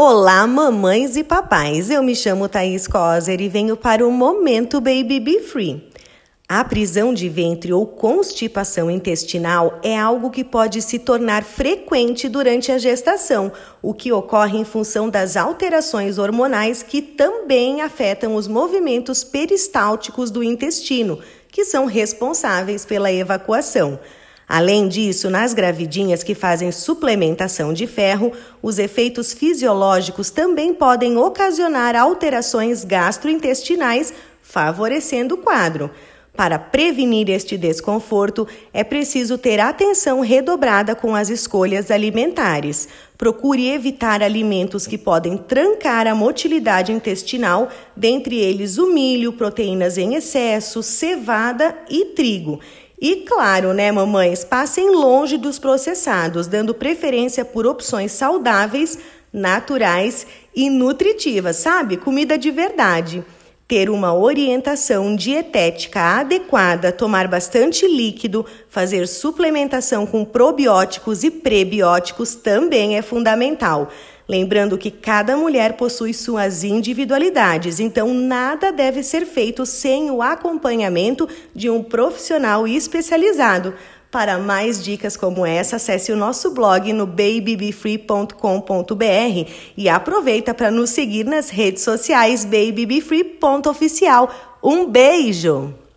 Olá, mamães e papais. Eu me chamo Thaís Coser e venho para o Momento Baby Be Free. A prisão de ventre ou constipação intestinal é algo que pode se tornar frequente durante a gestação, o que ocorre em função das alterações hormonais que também afetam os movimentos peristálticos do intestino, que são responsáveis pela evacuação. Além disso, nas gravidinhas que fazem suplementação de ferro, os efeitos fisiológicos também podem ocasionar alterações gastrointestinais, favorecendo o quadro. Para prevenir este desconforto, é preciso ter atenção redobrada com as escolhas alimentares. Procure evitar alimentos que podem trancar a motilidade intestinal, dentre eles o milho, proteínas em excesso, cevada e trigo. E claro, né, mamães, passem longe dos processados, dando preferência por opções saudáveis, naturais e nutritivas, sabe? Comida de verdade. Ter uma orientação dietética adequada, tomar bastante líquido, fazer suplementação com probióticos e prebióticos também é fundamental. Lembrando que cada mulher possui suas individualidades, então nada deve ser feito sem o acompanhamento de um profissional especializado. Para mais dicas como essa, acesse o nosso blog no babybefree.com.br e aproveita para nos seguir nas redes sociais babybefree.oficial. Um beijo!